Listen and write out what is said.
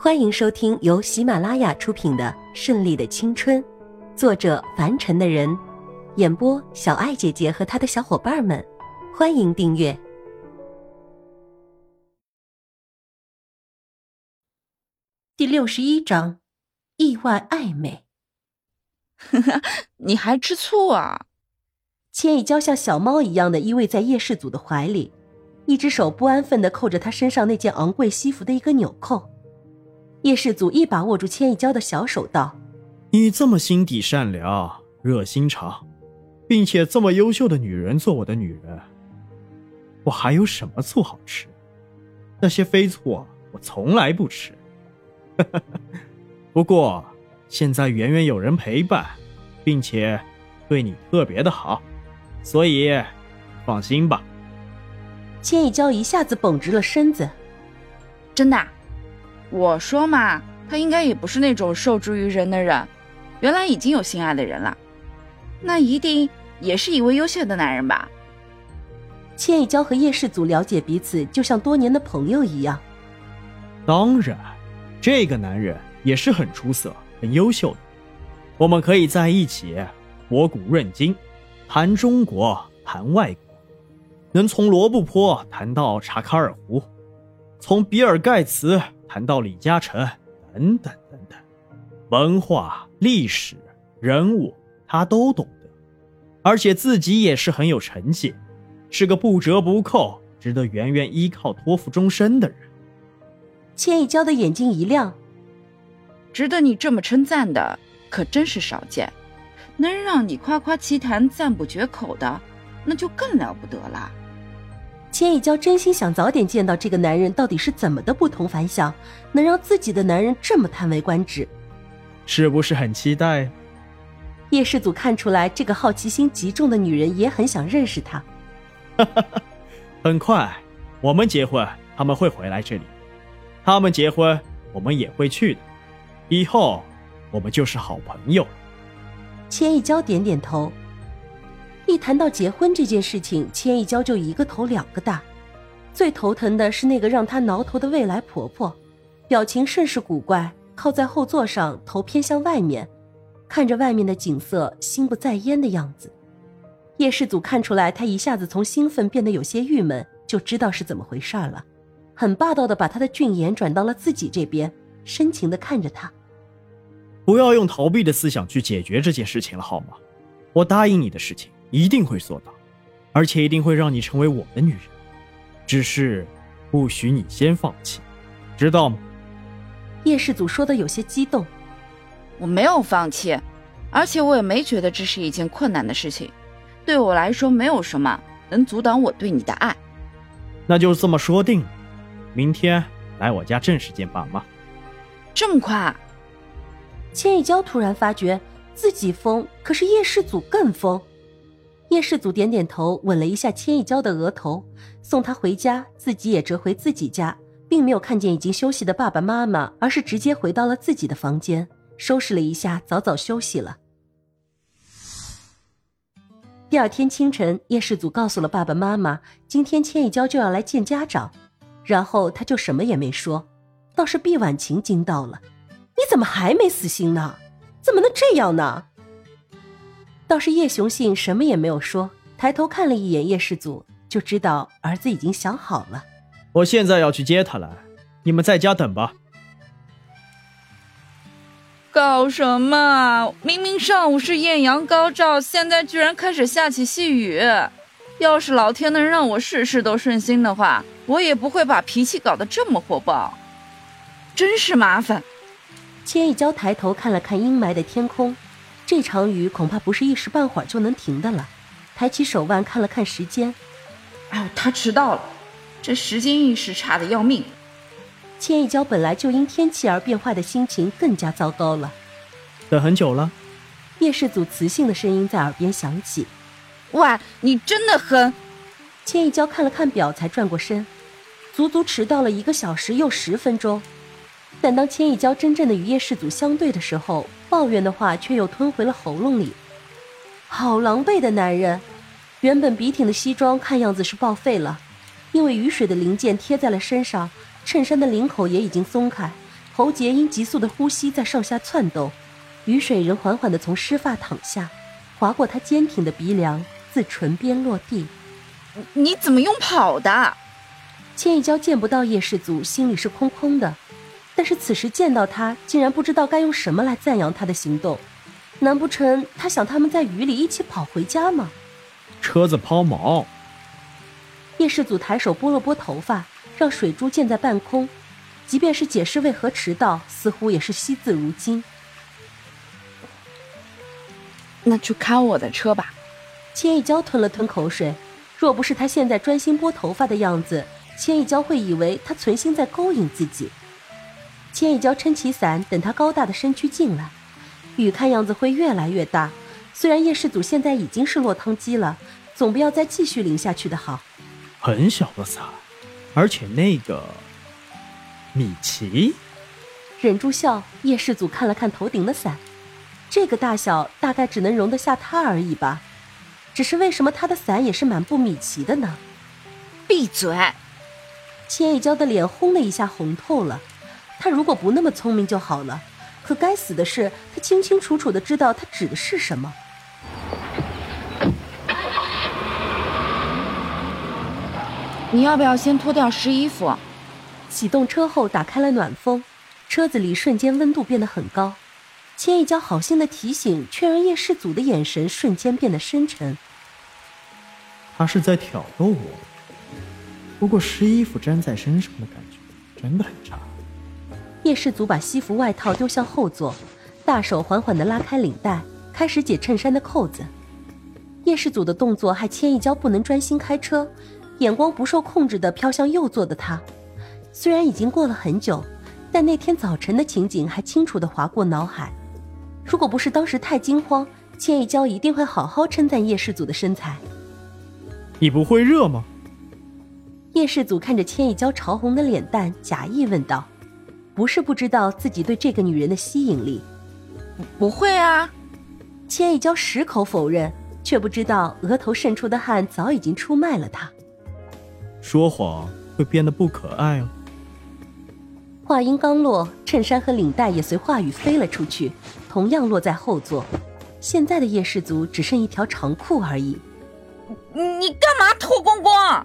欢迎收听由喜马拉雅出品的《顺利的青春》，作者凡尘的人，演播小爱姐姐和她的小伙伴们。欢迎订阅第六十一章：意外暧昧。你还吃醋啊？千一娇像小猫一样的依偎在叶世祖的怀里，一只手不安分的扣着他身上那件昂贵西服的一个纽扣。叶世祖一把握住千亿娇的小手，道：“你这么心地善良、热心肠，并且这么优秀的女人做我的女人，我还有什么醋好吃？那些飞醋我从来不吃。不过现在圆圆有人陪伴，并且对你特别的好，所以放心吧。”千亿娇一下子绷直了身子，真的。我说嘛，他应该也不是那种受制于人的人，原来已经有心爱的人了，那一定也是一位优秀的男人吧？千一娇和叶世祖了解彼此，就像多年的朋友一样。当然，这个男人也是很出色、很优秀的，我们可以在一起博古论今，谈中国，谈外国，能从罗布泊谈到查卡尔湖，从比尔盖茨。谈到李嘉诚，等等等等，文化、历史、人物，他都懂得，而且自己也是很有成绩，是个不折不扣、值得圆圆依靠托付终身的人。千一娇的眼睛一亮，值得你这么称赞的可真是少见，能让你夸夸其谈、赞不绝口的，那就更了不得了。千一娇真心想早点见到这个男人到底是怎么的不同凡响，能让自己的男人这么叹为观止，是不是很期待？叶世祖看出来这个好奇心极重的女人也很想认识他。很快，我们结婚，他们会回来这里；他们结婚，我们也会去的。以后，我们就是好朋友。千一娇点点头。一谈到结婚这件事情，千一娇就一个头两个大。最头疼的是那个让她挠头的未来婆婆，表情甚是古怪，靠在后座上，头偏向外面，看着外面的景色，心不在焉的样子。叶世祖看出来她一下子从兴奋变得有些郁闷，就知道是怎么回事了，很霸道的把他的俊颜转到了自己这边，深情的看着她：“不要用逃避的思想去解决这件事情了，好吗？我答应你的事情。”一定会做到，而且一定会让你成为我的女人。只是，不许你先放弃，知道吗？叶世祖说的有些激动。我没有放弃，而且我也没觉得这是一件困难的事情。对我来说，没有什么能阻挡我对你的爱。那就这么说定了，明天来我家正式见爸妈。这么快？千一娇突然发觉自己疯，可是叶世祖更疯。叶世祖点点头，吻了一下千一娇的额头，送她回家，自己也折回自己家，并没有看见已经休息的爸爸妈妈，而是直接回到了自己的房间，收拾了一下，早早休息了。第二天清晨，叶世祖告诉了爸爸妈妈，今天千一娇就要来见家长，然后他就什么也没说，倒是毕婉晴惊到了：“你怎么还没死心呢？怎么能这样呢？”倒是叶雄信什么也没有说，抬头看了一眼叶氏祖，就知道儿子已经想好了。我现在要去接他了，你们在家等吧。搞什么？明明上午是艳阳高照，现在居然开始下起细雨。要是老天能让我事事都顺心的话，我也不会把脾气搞得这么火爆。真是麻烦。千一娇抬头看了看阴霾的天空。这场雨恐怕不是一时半会儿就能停的了。抬起手腕看了看时间，哎，他迟到了，这时间意识差的要命。千一娇本来就因天气而变坏的心情更加糟糕了。等很久了，叶氏祖磁性的声音在耳边响起。喂，你真的很……千一娇看了看表，才转过身，足足迟到了一个小时又十分钟。但当千一娇真正的与叶世祖相对的时候，抱怨的话却又吞回了喉咙里。好狼狈的男人！原本笔挺的西装看样子是报废了，因为雨水的零件贴在了身上，衬衫的领口也已经松开，喉结因急速的呼吸在上下窜动，雨水仍缓缓地从湿发淌下，划过他坚挺的鼻梁，自唇边落地。你怎么用跑的？千一娇见不到叶世祖，心里是空空的。但是此时见到他，竟然不知道该用什么来赞扬他的行动。难不成他想他们在雨里一起跑回家吗？车子抛锚。叶世祖抬手拨了拨头发，让水珠溅在半空。即便是解释为何迟到，似乎也是惜字如金。那就开我的车吧。千一娇吞了吞口水，若不是他现在专心拨头发的样子，千一娇会以为他存心在勾引自己。千一娇撑起伞，等他高大的身躯进来。雨看样子会越来越大。虽然叶世祖现在已经是落汤鸡了，总不要再继续淋下去的好。很小的伞，而且那个米奇忍住笑。叶世祖看了看头顶的伞，这个大小大概只能容得下他而已吧。只是为什么他的伞也是满布米奇的呢？闭嘴！千一娇的脸轰的一下红透了。他如果不那么聪明就好了，可该死的是，他清清楚楚的知道他指的是什么。你要不要先脱掉湿衣服？启动车后打开了暖风，车子里瞬间温度变得很高。千一娇好心的提醒，却让叶世祖的眼神瞬间变得深沉。他是在挑逗我，不过湿衣服粘在身上的感觉真的很差。叶世祖把西服外套丢向后座，大手缓缓地拉开领带，开始解衬衫的扣子。叶世祖的动作还牵一娇不能专心开车，眼光不受控制地飘向右座的他。虽然已经过了很久，但那天早晨的情景还清楚地划过脑海。如果不是当时太惊慌，千一娇一定会好好称赞叶世祖的身材。你不会热吗？叶世祖看着千一娇潮红的脸蛋，假意问道。不是不知道自己对这个女人的吸引力，不会啊。千一娇矢口否认，却不知道额头渗出的汗早已经出卖了她。说谎会变得不可爱哦。话音刚落，衬衫和领带也随话语飞了出去，同样落在后座。现在的叶氏族只剩一条长裤而已。你干嘛脱光光？